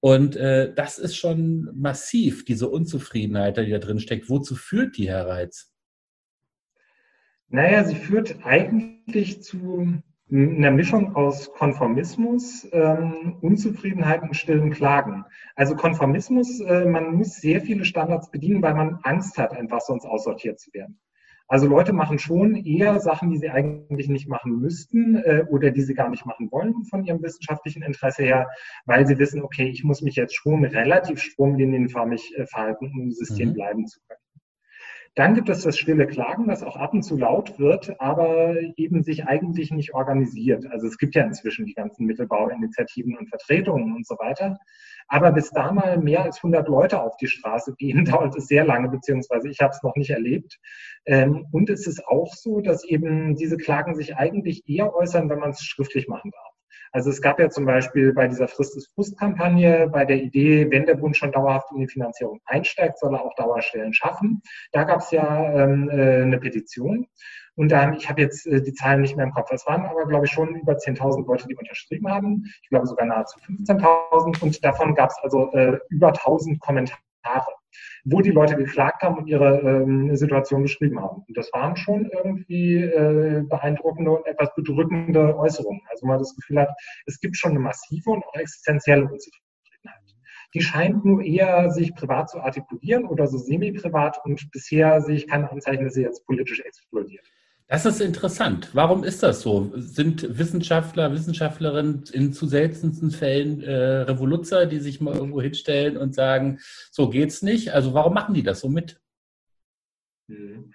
Und äh, das ist schon massiv, diese Unzufriedenheit, die da drin steckt. Wozu führt die, Herr Reitz? Naja, sie führt eigentlich zu einer Mischung aus Konformismus, ähm, Unzufriedenheit und stillen Klagen. Also Konformismus, äh, man muss sehr viele Standards bedienen, weil man Angst hat, einfach sonst aussortiert zu werden. Also Leute machen schon eher Sachen, die sie eigentlich nicht machen müssten äh, oder die sie gar nicht machen wollen von ihrem wissenschaftlichen Interesse her, weil sie wissen, okay, ich muss mich jetzt schon relativ stromlinienförmig äh, verhalten, um im System mhm. bleiben zu können. Dann gibt es das stille Klagen, das auch ab und zu laut wird, aber eben sich eigentlich nicht organisiert. Also es gibt ja inzwischen die ganzen Mittelbauinitiativen und Vertretungen und so weiter. Aber bis da mal mehr als 100 Leute auf die Straße gehen, dauert es sehr lange, beziehungsweise ich habe es noch nicht erlebt. Ähm, und es ist auch so, dass eben diese Klagen sich eigentlich eher äußern, wenn man es schriftlich machen darf. Also es gab ja zum Beispiel bei dieser Frist des Frust-Kampagne, bei der Idee, wenn der Bund schon dauerhaft in die Finanzierung einsteigt, soll er auch Dauerstellen schaffen. Da gab es ja ähm, äh, eine Petition. Und ähm, ich habe jetzt äh, die Zahlen nicht mehr im Kopf. Es waren aber, glaube ich, schon über 10.000 Leute, die unterschrieben haben. Ich glaube sogar nahezu 15.000. Und davon gab es also äh, über 1.000 Kommentare wo die Leute geklagt haben und ihre ähm, Situation beschrieben haben. Und das waren schon irgendwie äh, beeindruckende und etwas bedrückende Äußerungen. Also man das Gefühl hat, es gibt schon eine massive und auch existenzielle Unzufriedenheit. Die scheint nur eher sich privat zu artikulieren oder so semi-privat und bisher sehe ich keine Anzeichen, dass sie jetzt politisch explodiert. Das ist interessant. Warum ist das so? Sind Wissenschaftler, Wissenschaftlerinnen in zu seltensten Fällen äh, Revoluzer, die sich mal irgendwo hinstellen und sagen, so geht's nicht? Also warum machen die das so mit? Mhm.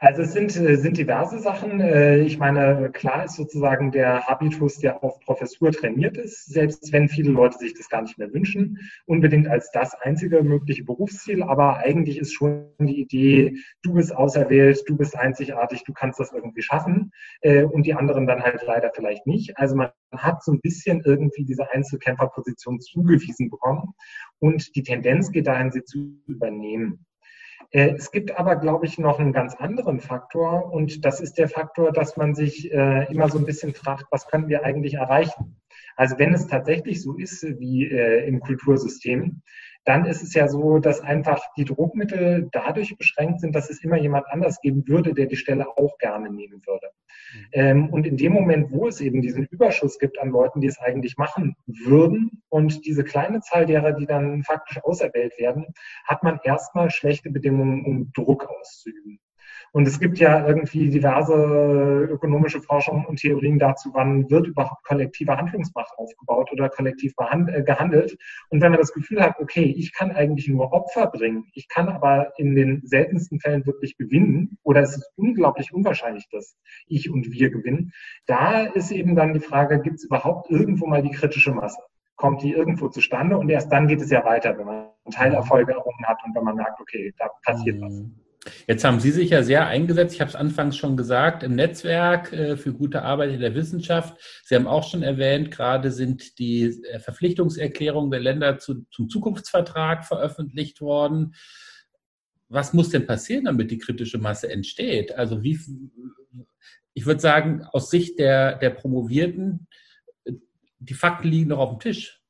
Also es sind, äh, sind diverse Sachen. Äh, ich meine, klar ist sozusagen der Habitus, der auf Professur trainiert ist, selbst wenn viele Leute sich das gar nicht mehr wünschen, unbedingt als das einzige mögliche Berufsziel. Aber eigentlich ist schon die Idee, du bist auserwählt, du bist einzigartig, du kannst das irgendwie schaffen äh, und die anderen dann halt leider vielleicht nicht. Also man hat so ein bisschen irgendwie diese Einzelkämpferposition zugewiesen bekommen und die Tendenz geht dahin, sie zu übernehmen. Äh, es gibt aber, glaube ich, noch einen ganz anderen Faktor und das ist der Faktor, dass man sich äh, immer so ein bisschen fragt, was können wir eigentlich erreichen? Also wenn es tatsächlich so ist wie äh, im Kultursystem, dann ist es ja so, dass einfach die Druckmittel dadurch beschränkt sind, dass es immer jemand anders geben würde, der die Stelle auch gerne nehmen würde. Mhm. Ähm, und in dem Moment, wo es eben diesen Überschuss gibt an Leuten, die es eigentlich machen würden und diese kleine Zahl derer, die dann faktisch auserwählt werden, hat man erstmal schlechte Bedingungen, um Druck auszuüben. Und es gibt ja irgendwie diverse ökonomische Forschungen und Theorien dazu, wann wird überhaupt kollektive Handlungsmacht aufgebaut oder kollektiv äh, gehandelt. Und wenn man das Gefühl hat, okay, ich kann eigentlich nur Opfer bringen, ich kann aber in den seltensten Fällen wirklich gewinnen oder es ist unglaublich unwahrscheinlich, dass ich und wir gewinnen, da ist eben dann die Frage, gibt es überhaupt irgendwo mal die kritische Masse? kommt die irgendwo zustande und erst dann geht es ja weiter, wenn man Teilerfolge errungen hat und wenn man merkt, okay, da passiert was. Jetzt haben Sie sich ja sehr eingesetzt, ich habe es anfangs schon gesagt, im Netzwerk äh, für gute Arbeit in der Wissenschaft. Sie haben auch schon erwähnt, gerade sind die äh, Verpflichtungserklärungen der Länder zu, zum Zukunftsvertrag veröffentlicht worden. Was muss denn passieren, damit die kritische Masse entsteht? Also wie, ich würde sagen, aus Sicht der, der Promovierten, äh, die Fakten liegen noch auf dem Tisch.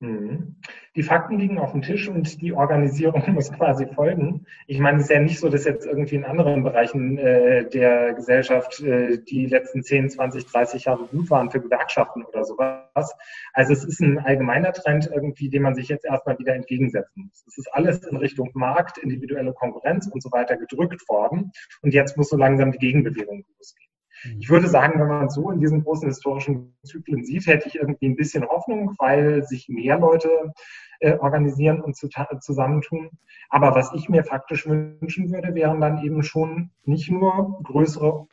Mhm. Die Fakten liegen auf dem Tisch und die Organisierung muss quasi folgen. Ich meine, es ist ja nicht so, dass jetzt irgendwie in anderen Bereichen äh, der Gesellschaft äh, die letzten 10, 20, 30 Jahre gut waren für Gewerkschaften oder sowas. Also es ist ein allgemeiner Trend irgendwie, dem man sich jetzt erstmal wieder entgegensetzen muss. Es ist alles in Richtung Markt, individuelle Konkurrenz und so weiter gedrückt worden. Und jetzt muss so langsam die Gegenbewegung losgehen. Ich würde sagen, wenn man so in diesen großen historischen Zyklen sieht, hätte ich irgendwie ein bisschen Hoffnung, weil sich mehr Leute äh, organisieren und zu, zusammentun. Aber was ich mir faktisch wünschen würde, wären dann eben schon nicht nur größere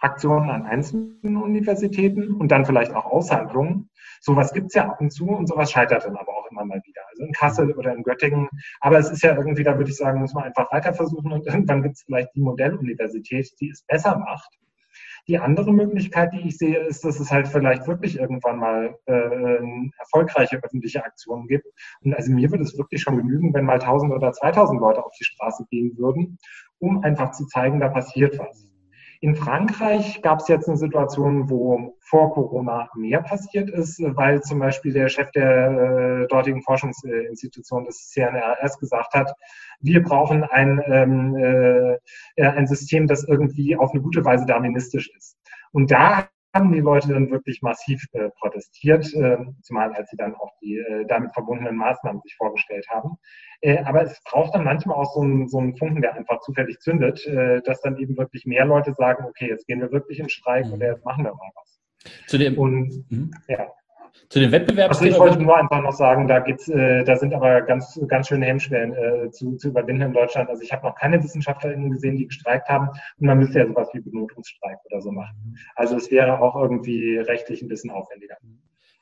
Aktionen an einzelnen Universitäten und dann vielleicht auch Aushandlungen. Sowas gibt's ja ab und zu und sowas scheitert dann aber auch immer mal wieder. Also in Kassel oder in Göttingen. Aber es ist ja irgendwie, da würde ich sagen, muss man einfach weiter versuchen und irgendwann gibt's vielleicht die Modelluniversität, die es besser macht die andere Möglichkeit, die ich sehe, ist, dass es halt vielleicht wirklich irgendwann mal äh, erfolgreiche öffentliche Aktionen gibt. Und also mir würde es wirklich schon genügen, wenn mal 1000 oder 2000 Leute auf die Straße gehen würden, um einfach zu zeigen, da passiert was. In Frankreich gab es jetzt eine Situation, wo vor Corona mehr passiert ist, weil zum Beispiel der Chef der äh, dortigen Forschungsinstitution des CNRS gesagt hat, wir brauchen ein, ähm, äh, ein System, das irgendwie auf eine gute Weise darwinistisch ist. Und da haben die Leute dann wirklich massiv äh, protestiert, äh, zumal als sie dann auch die äh, damit verbundenen Maßnahmen sich vorgestellt haben. Äh, aber es braucht dann manchmal auch so einen, so einen Funken, der einfach zufällig zündet, äh, dass dann eben wirklich mehr Leute sagen, okay, jetzt gehen wir wirklich in Streik mhm. oder jetzt machen wir mal was. Zu dem, Und mhm. ja. Zu den Wettbewerbs. Also ich wollte nur einfach noch sagen, da gibt's, äh, da sind aber ganz, ganz schöne Hemmschwellen äh, zu, zu überwinden in Deutschland. Also ich habe noch keine WissenschaftlerInnen gesehen, die gestreikt haben. Und man müsste ja sowas wie Benotungsstreik oder so machen. Also es wäre auch irgendwie rechtlich ein bisschen aufwendiger.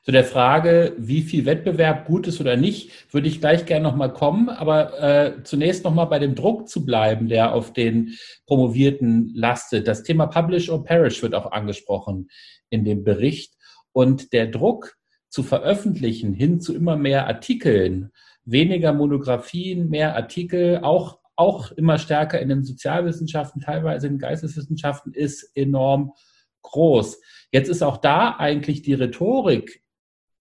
Zu der Frage, wie viel Wettbewerb gut ist oder nicht, würde ich gleich gerne nochmal kommen. Aber äh, zunächst nochmal bei dem Druck zu bleiben, der auf den Promovierten lastet. Das Thema Publish or Perish wird auch angesprochen in dem Bericht. Und der Druck, zu veröffentlichen hin zu immer mehr Artikeln, weniger Monographien, mehr Artikel, auch, auch immer stärker in den Sozialwissenschaften, teilweise in den Geisteswissenschaften, ist enorm groß. Jetzt ist auch da eigentlich die Rhetorik,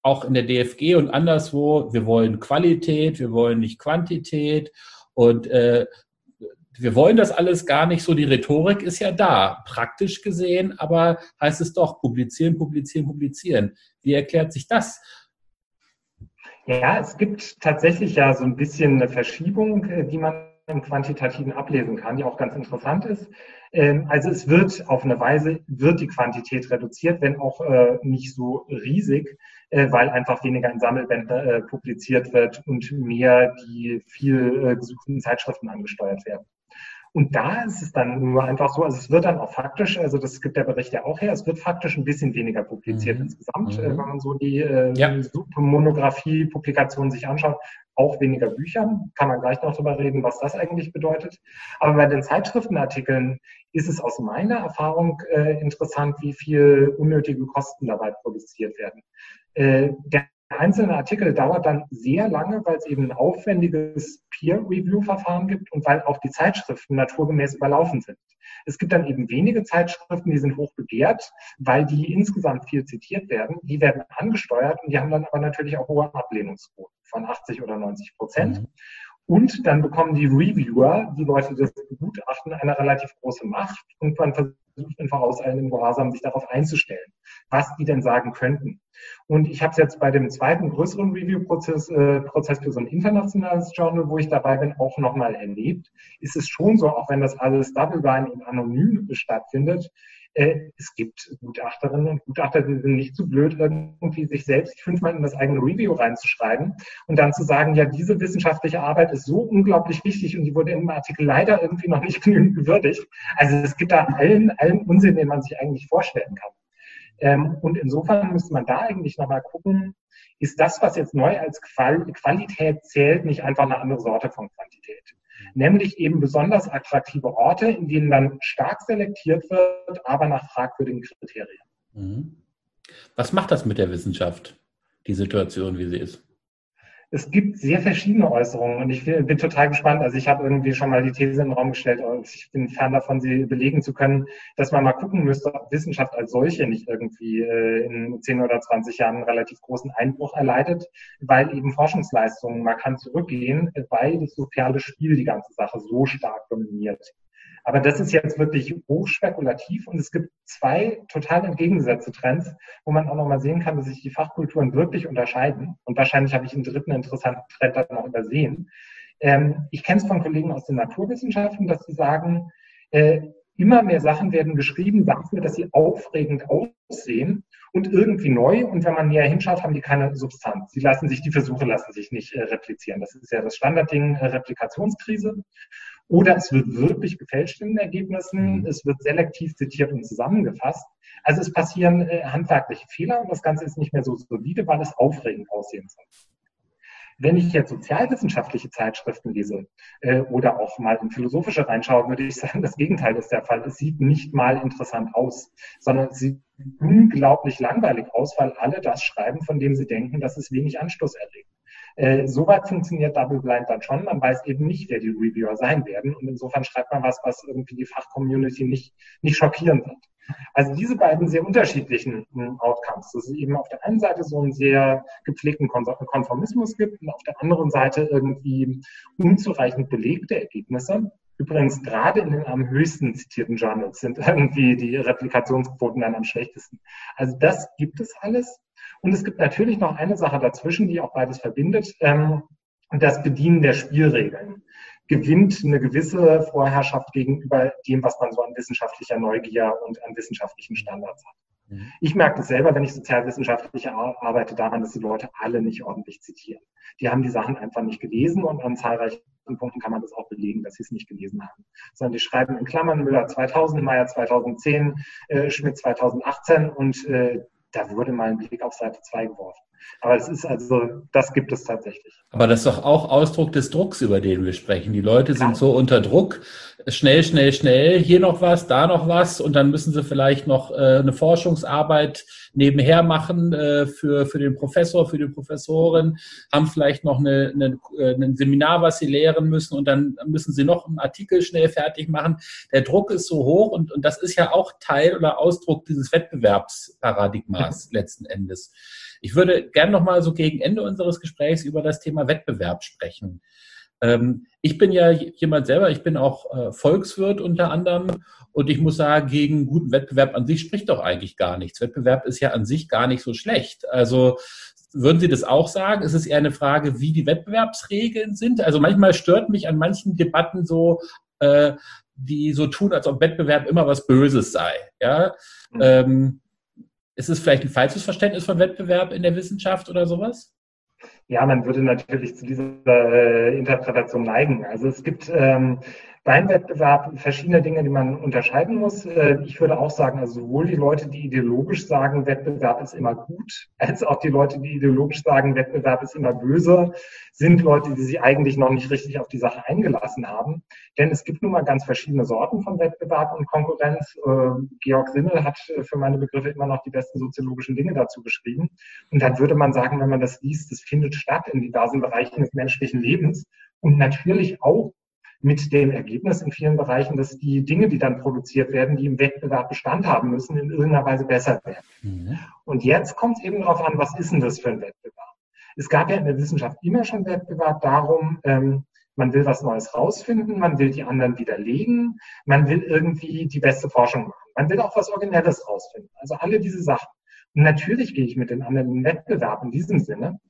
auch in der DFG und anderswo, wir wollen Qualität, wir wollen nicht Quantität und äh, wir wollen das alles gar nicht so. Die Rhetorik ist ja da, praktisch gesehen, aber heißt es doch publizieren, publizieren, publizieren. Wie erklärt sich das? Ja, es gibt tatsächlich ja so ein bisschen eine Verschiebung, äh, die man im Quantitativen ablesen kann, die auch ganz interessant ist. Ähm, also es wird auf eine Weise, wird die Quantität reduziert, wenn auch äh, nicht so riesig, äh, weil einfach weniger in Sammelbänden publiziert wird und mehr die viel gesuchten Zeitschriften angesteuert werden. Und da ist es dann nur einfach so, also es wird dann auch faktisch, also das gibt der Bericht ja auch her, es wird faktisch ein bisschen weniger publiziert mhm. insgesamt, äh, mhm. wenn man so die äh, ja. Monographie-Publikationen sich anschaut, auch weniger Bücher, kann man gleich noch drüber reden, was das eigentlich bedeutet. Aber bei den Zeitschriftenartikeln ist es aus meiner Erfahrung äh, interessant, wie viel unnötige Kosten dabei produziert werden. Äh, der einzelne Artikel dauert dann sehr lange, weil es eben ein aufwendiges Peer-Review-Verfahren gibt und weil auch die Zeitschriften naturgemäß überlaufen sind. Es gibt dann eben wenige Zeitschriften, die sind hoch begehrt, weil die insgesamt viel zitiert werden. Die werden angesteuert und die haben dann aber natürlich auch hohe Ablehnungsquoten von 80 oder 90 Prozent. Mhm. Und dann bekommen die Reviewer, die Leute, die das begutachten, eine relativ große Macht und man versucht in vorauseilendem Gehorsam sich darauf einzustellen, was die denn sagen könnten. Und ich habe es jetzt bei dem zweiten größeren Review-Prozess äh, Prozess für so ein internationales Journal, wo ich dabei bin, auch nochmal erlebt. Ist es schon so, auch wenn das alles double blind und anonym stattfindet, äh, es gibt Gutachterinnen und Gutachter, die sind nicht zu blöd, irgendwie sich selbst fünfmal in das eigene Review reinzuschreiben und dann zu sagen, ja, diese wissenschaftliche Arbeit ist so unglaublich wichtig und die wurde im Artikel leider irgendwie noch nicht genügend gewürdigt. Also es gibt da allen, allen Unsinn, den man sich eigentlich vorstellen kann. Ähm, und insofern müsste man da eigentlich nochmal gucken, ist das, was jetzt neu als Qual Qualität zählt, nicht einfach eine andere Sorte von Quantität? Nämlich eben besonders attraktive Orte, in denen dann stark selektiert wird, aber nach fragwürdigen Kriterien. Mhm. Was macht das mit der Wissenschaft, die Situation, wie sie ist? Es gibt sehr verschiedene Äußerungen und ich bin total gespannt. Also ich habe irgendwie schon mal die These in den Raum gestellt und ich bin fern davon, sie belegen zu können, dass man mal gucken müsste, ob Wissenschaft als solche nicht irgendwie äh, in 10 oder 20 Jahren einen relativ großen Einbruch erleidet, weil eben Forschungsleistungen markant zurückgehen, weil das soziale Spiel die ganze Sache so stark dominiert. Aber das ist jetzt wirklich hochspekulativ und es gibt zwei total entgegengesetzte Trends, wo man auch nochmal sehen kann, dass sich die Fachkulturen wirklich unterscheiden. Und wahrscheinlich habe ich einen dritten interessanten Trend dann noch übersehen. Ähm, ich kenne es von Kollegen aus den Naturwissenschaften, dass sie sagen, äh, immer mehr Sachen werden geschrieben dafür, dass sie aufregend aussehen und irgendwie neu. Und wenn man näher hinschaut, haben die keine Substanz. Sie lassen sich, die Versuche lassen sich nicht äh, replizieren. Das ist ja das Standardding, äh, Replikationskrise. Oder es wird wirklich gefälscht in den Ergebnissen, mhm. es wird selektiv zitiert und zusammengefasst. Also es passieren äh, handwerkliche Fehler und das Ganze ist nicht mehr so solide, weil es aufregend aussehen soll. Wenn ich jetzt sozialwissenschaftliche Zeitschriften lese äh, oder auch mal in philosophische reinschaue, würde ich sagen, das Gegenteil ist der Fall. Es sieht nicht mal interessant aus, sondern es sieht unglaublich langweilig aus, weil alle das schreiben, von dem sie denken, dass es wenig Anstoß erregt. Äh, Soweit funktioniert Double Blind dann schon. Man weiß eben nicht, wer die Reviewer sein werden. Und insofern schreibt man was, was irgendwie die Fachcommunity nicht, nicht schockieren wird. Also diese beiden sehr unterschiedlichen hm, Outcomes, dass es eben auf der einen Seite so einen sehr gepflegten Konformismus gibt und auf der anderen Seite irgendwie unzureichend belegte Ergebnisse. Übrigens, gerade in den am höchsten zitierten Journals sind irgendwie die Replikationsquoten dann am schlechtesten. Also das gibt es alles. Und es gibt natürlich noch eine Sache dazwischen, die auch beides verbindet, ähm, das Bedienen der Spielregeln gewinnt eine gewisse Vorherrschaft gegenüber dem, was man so an wissenschaftlicher Neugier und an wissenschaftlichen Standards hat. Mhm. Ich merke das selber, wenn ich sozialwissenschaftlich arbeite, daran, dass die Leute alle nicht ordentlich zitieren. Die haben die Sachen einfach nicht gelesen und an zahlreichen Punkten kann man das auch belegen, dass sie es nicht gelesen haben. Sondern die schreiben in Klammern Müller 2000, Meyer 2010, äh, Schmidt 2018 und äh, da wurde mal ein Blick auf Seite 2 geworfen. Aber es ist also, das gibt es tatsächlich. Aber das ist doch auch Ausdruck des Drucks, über den wir sprechen. Die Leute sind so unter Druck. Schnell, schnell, schnell. Hier noch was, da noch was. Und dann müssen sie vielleicht noch äh, eine Forschungsarbeit nebenher machen äh, für, für den Professor, für die Professorin. Haben vielleicht noch eine, eine, äh, ein Seminar, was sie lehren müssen. Und dann müssen sie noch einen Artikel schnell fertig machen. Der Druck ist so hoch. Und, und das ist ja auch Teil oder Ausdruck dieses Wettbewerbsparadigmas letzten Endes. Ich würde gern noch mal so gegen Ende unseres Gesprächs über das Thema Wettbewerb sprechen. Ähm, ich bin ja jemand selber, ich bin auch äh, Volkswirt unter anderem und ich muss sagen, gegen guten Wettbewerb an sich spricht doch eigentlich gar nichts. Wettbewerb ist ja an sich gar nicht so schlecht. Also würden Sie das auch sagen? Ist es eher eine Frage, wie die Wettbewerbsregeln sind? Also manchmal stört mich an manchen Debatten so, äh, die so tun, als ob Wettbewerb immer was Böses sei. Ja. Mhm. Ähm, ist es vielleicht ein falsches Verständnis von Wettbewerb in der Wissenschaft oder sowas? Ja, man würde natürlich zu dieser äh, Interpretation neigen. Also es gibt ähm, beim Wettbewerb verschiedene Dinge, die man unterscheiden muss. Äh, ich würde auch sagen, also sowohl die Leute, die ideologisch sagen, Wettbewerb ist immer gut, als auch die Leute, die ideologisch sagen, Wettbewerb ist immer böse, sind Leute, die sich eigentlich noch nicht richtig auf die Sache eingelassen haben. Denn es gibt nun mal ganz verschiedene Sorten von Wettbewerb und Konkurrenz. Äh, Georg Simmel hat für meine Begriffe immer noch die besten soziologischen Dinge dazu geschrieben. Und dann würde man sagen, wenn man das liest, das findet statt in diversen Bereichen des menschlichen Lebens und natürlich auch mit dem Ergebnis in vielen Bereichen, dass die Dinge, die dann produziert werden, die im Wettbewerb Bestand haben müssen, in irgendeiner Weise besser werden. Mhm. Und jetzt kommt es eben darauf an, was ist denn das für ein Wettbewerb? Es gab ja in der Wissenschaft immer schon Wettbewerb darum, ähm, man will was Neues rausfinden, man will die anderen widerlegen, man will irgendwie die beste Forschung machen, man will auch was Originelles rausfinden. Also alle diese Sachen. Und natürlich gehe ich mit den anderen in Wettbewerb in diesem Sinne.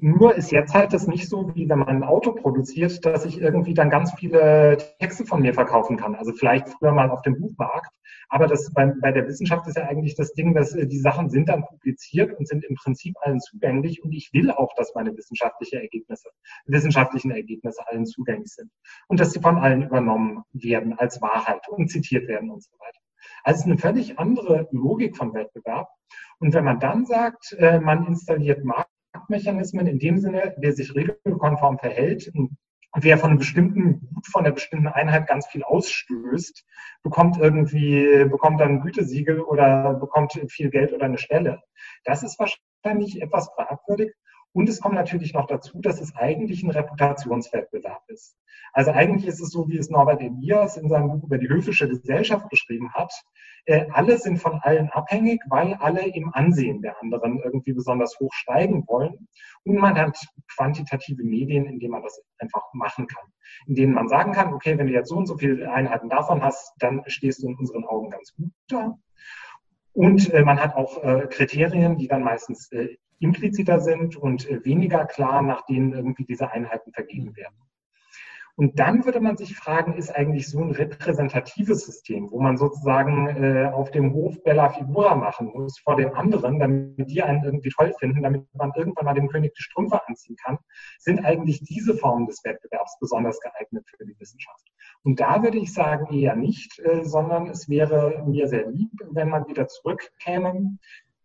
Nur ist jetzt halt das nicht so, wie wenn man ein Auto produziert, dass ich irgendwie dann ganz viele Texte von mir verkaufen kann. Also vielleicht früher mal auf dem Buchmarkt. Aber das bei, bei der Wissenschaft ist ja eigentlich das Ding, dass äh, die Sachen sind dann publiziert und sind im Prinzip allen zugänglich. Und ich will auch, dass meine wissenschaftliche Ergebnisse, wissenschaftlichen Ergebnisse allen zugänglich sind. Und dass sie von allen übernommen werden als Wahrheit und zitiert werden und so weiter. Also es ist eine völlig andere Logik von Wettbewerb. Und wenn man dann sagt, äh, man installiert Marktmechanismen in dem Sinne, wer sich regelkonform verhält, wer von einem bestimmten Gut, von einer bestimmten Einheit ganz viel ausstößt, bekommt irgendwie, bekommt dann ein Gütesiegel oder bekommt viel Geld oder eine Stelle. Das ist wahrscheinlich etwas fragwürdig. Und es kommt natürlich noch dazu, dass es eigentlich ein Reputationswettbewerb ist. Also eigentlich ist es so, wie es Norbert Elias in seinem Buch über die höfische Gesellschaft beschrieben hat. Äh, alle sind von allen abhängig, weil alle im Ansehen der anderen irgendwie besonders hoch steigen wollen. Und man hat quantitative Medien, in denen man das einfach machen kann. In denen man sagen kann, okay, wenn du jetzt so und so viele Einheiten davon hast, dann stehst du in unseren Augen ganz gut da. Und äh, man hat auch äh, Kriterien, die dann meistens äh, impliziter sind und äh, weniger klar, nach denen irgendwie diese Einheiten vergeben werden. Und dann würde man sich fragen, ist eigentlich so ein repräsentatives System, wo man sozusagen äh, auf dem Hof Bella Figura machen muss vor den anderen, damit die einen irgendwie toll finden, damit man irgendwann mal dem König die Strümpfe anziehen kann, sind eigentlich diese Formen des Wettbewerbs besonders geeignet für die Wissenschaft. Und da würde ich sagen eher nicht, äh, sondern es wäre mir sehr lieb, wenn man wieder zurückkäme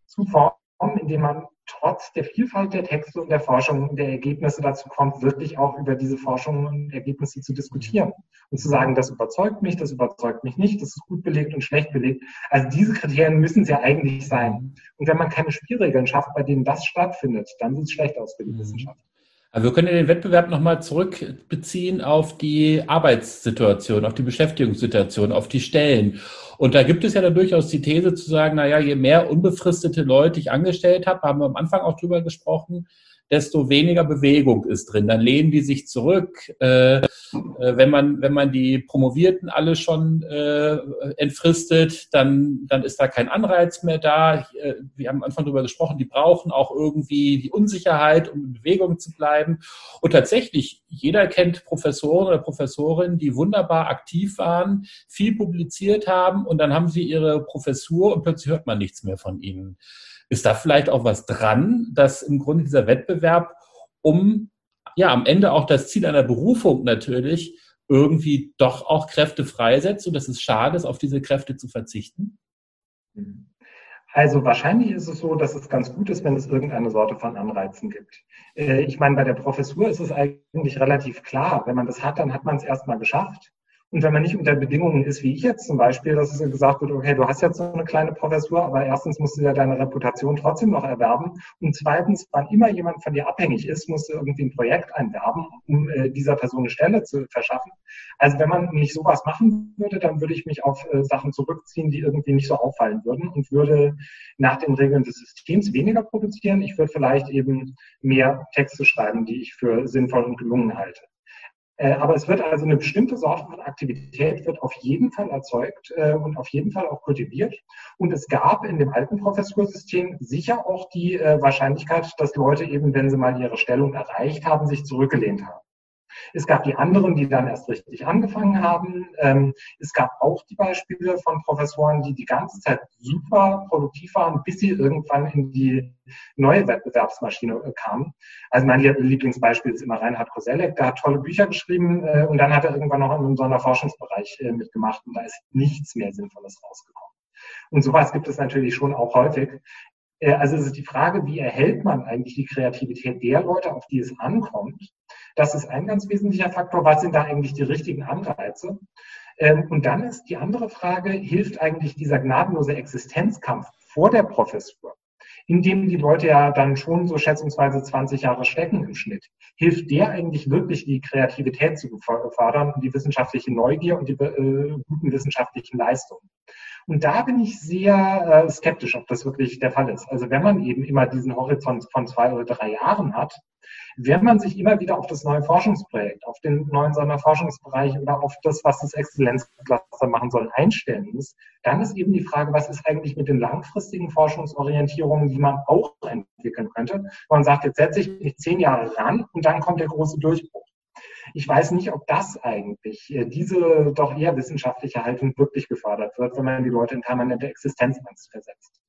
zu Formen, in denen man trotz der Vielfalt der Texte und der Forschung und der Ergebnisse dazu kommt, wirklich auch über diese Forschung und Ergebnisse zu diskutieren und zu sagen, das überzeugt mich, das überzeugt mich nicht, das ist gut belegt und schlecht belegt. Also diese Kriterien müssen es ja eigentlich sein. Und wenn man keine Spielregeln schafft, bei denen das stattfindet, dann sieht es schlecht aus für die mhm. Wissenschaft. Also wir können den Wettbewerb nochmal zurückbeziehen auf die Arbeitssituation, auf die Beschäftigungssituation, auf die Stellen. Und da gibt es ja dann durchaus die These zu sagen, naja, je mehr unbefristete Leute ich angestellt habe, haben wir am Anfang auch drüber gesprochen, desto weniger Bewegung ist drin. Dann lehnen die sich zurück. Äh, äh, wenn man wenn man die Promovierten alle schon äh, entfristet, dann dann ist da kein Anreiz mehr da. Äh, wir haben am Anfang darüber gesprochen. Die brauchen auch irgendwie die Unsicherheit, um in Bewegung zu bleiben. Und tatsächlich, jeder kennt Professoren oder Professorinnen, die wunderbar aktiv waren, viel publiziert haben und dann haben sie ihre Professur und plötzlich hört man nichts mehr von ihnen. Ist da vielleicht auch was dran, dass im Grunde dieser Wettbewerb um ja am Ende auch das Ziel einer Berufung natürlich irgendwie doch auch Kräfte freisetzt und dass es schade ist, auf diese Kräfte zu verzichten? Also wahrscheinlich ist es so, dass es ganz gut ist, wenn es irgendeine Sorte von Anreizen gibt. Äh, ich meine, bei der Professur ist es eigentlich relativ klar. Wenn man das hat, dann hat man es erstmal geschafft. Und wenn man nicht unter Bedingungen ist, wie ich jetzt zum Beispiel, dass es gesagt wird, okay, du hast jetzt so eine kleine Professur, aber erstens musst du ja deine Reputation trotzdem noch erwerben. Und zweitens, wann immer jemand von dir abhängig ist, musst du irgendwie ein Projekt einwerben, um äh, dieser Person eine Stelle zu verschaffen. Also wenn man nicht sowas machen würde, dann würde ich mich auf äh, Sachen zurückziehen, die irgendwie nicht so auffallen würden und würde nach den Regeln des Systems weniger produzieren. Ich würde vielleicht eben mehr Texte schreiben, die ich für sinnvoll und gelungen halte. Äh, aber es wird also eine bestimmte Sorte von Aktivität wird auf jeden Fall erzeugt äh, und auf jeden Fall auch kultiviert. Und es gab in dem alten Professursystem sicher auch die äh, Wahrscheinlichkeit, dass Leute eben, wenn sie mal ihre Stellung erreicht haben, sich zurückgelehnt haben. Es gab die anderen, die dann erst richtig angefangen haben. Ähm, es gab auch die Beispiele von Professoren, die die ganze Zeit super produktiv waren, bis sie irgendwann in die neue Wettbewerbsmaschine äh, kamen. Also mein Lieblingsbeispiel ist immer Reinhard Koselleck, der hat tolle Bücher geschrieben äh, und dann hat er irgendwann noch in einem Sonderforschungsbereich äh, mitgemacht und da ist nichts mehr Sinnvolles rausgekommen. Und sowas gibt es natürlich schon auch häufig. Also es ist die Frage, wie erhält man eigentlich die Kreativität der Leute, auf die es ankommt? Das ist ein ganz wesentlicher Faktor. Was sind da eigentlich die richtigen Anreize? Ähm, und dann ist die andere Frage, hilft eigentlich dieser gnadenlose Existenzkampf vor der Professur, in dem die Leute ja dann schon so schätzungsweise 20 Jahre stecken im Schnitt, hilft der eigentlich wirklich die Kreativität zu fördern und die wissenschaftliche Neugier und die äh, guten wissenschaftlichen Leistungen? Und da bin ich sehr äh, skeptisch, ob das wirklich der Fall ist. Also wenn man eben immer diesen Horizont von zwei oder drei Jahren hat, wenn man sich immer wieder auf das neue Forschungsprojekt, auf den neuen Sonderforschungsbereich oder auf das, was das Exzellenzcluster machen soll, einstellen muss, dann ist eben die Frage, was ist eigentlich mit den langfristigen Forschungsorientierungen, die man auch entwickeln könnte. Man sagt, jetzt setze ich mich zehn Jahre ran und dann kommt der große Durchbruch. Ich weiß nicht, ob das eigentlich, äh, diese doch eher wissenschaftliche Haltung wirklich gefördert wird, wenn man die Leute in permanente Existenzangst versetzt.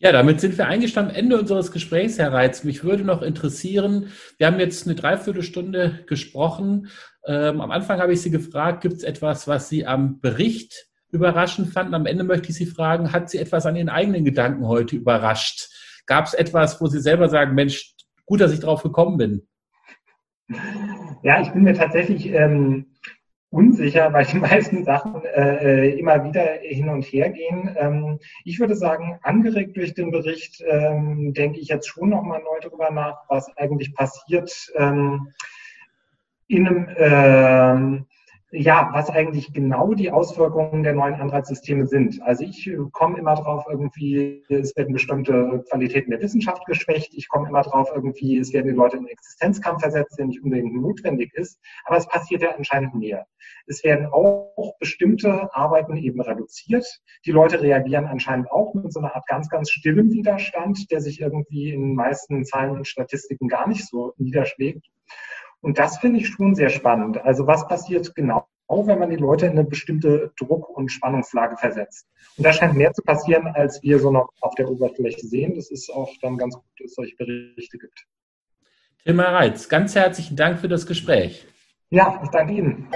Ja, damit sind wir eigentlich am Ende unseres Gesprächs, Herr Reitz. Mich würde noch interessieren, wir haben jetzt eine Dreiviertelstunde gesprochen. Ähm, am Anfang habe ich Sie gefragt, gibt es etwas, was Sie am Bericht überraschend fanden. Am Ende möchte ich Sie fragen, hat Sie etwas an Ihren eigenen Gedanken heute überrascht? Gab es etwas, wo Sie selber sagen, Mensch, gut, dass ich drauf gekommen bin? Ja, ich bin mir tatsächlich ähm, unsicher, weil die meisten Sachen äh, äh, immer wieder hin und her gehen. Ähm, ich würde sagen, angeregt durch den Bericht ähm, denke ich jetzt schon nochmal neu darüber nach, was eigentlich passiert ähm, in einem ähm, ja, was eigentlich genau die Auswirkungen der neuen Anreizsysteme sind. Also ich äh, komme immer drauf, irgendwie, es werden bestimmte Qualitäten der Wissenschaft geschwächt. Ich komme immer drauf, irgendwie, es werden die Leute in einen Existenzkampf versetzt, der nicht unbedingt notwendig ist. Aber es passiert ja anscheinend mehr. Es werden auch bestimmte Arbeiten eben reduziert. Die Leute reagieren anscheinend auch mit so einer Art ganz, ganz stillem Widerstand, der sich irgendwie in den meisten Zahlen und Statistiken gar nicht so niederschlägt. Und das finde ich schon sehr spannend. Also was passiert genau, wenn man die Leute in eine bestimmte Druck- und Spannungslage versetzt? Und da scheint mehr zu passieren, als wir so noch auf der Oberfläche sehen. Das ist auch dann ganz gut, dass es solche Berichte gibt. Tilma Reitz, ganz herzlichen Dank für das Gespräch. Ja, ich danke Ihnen.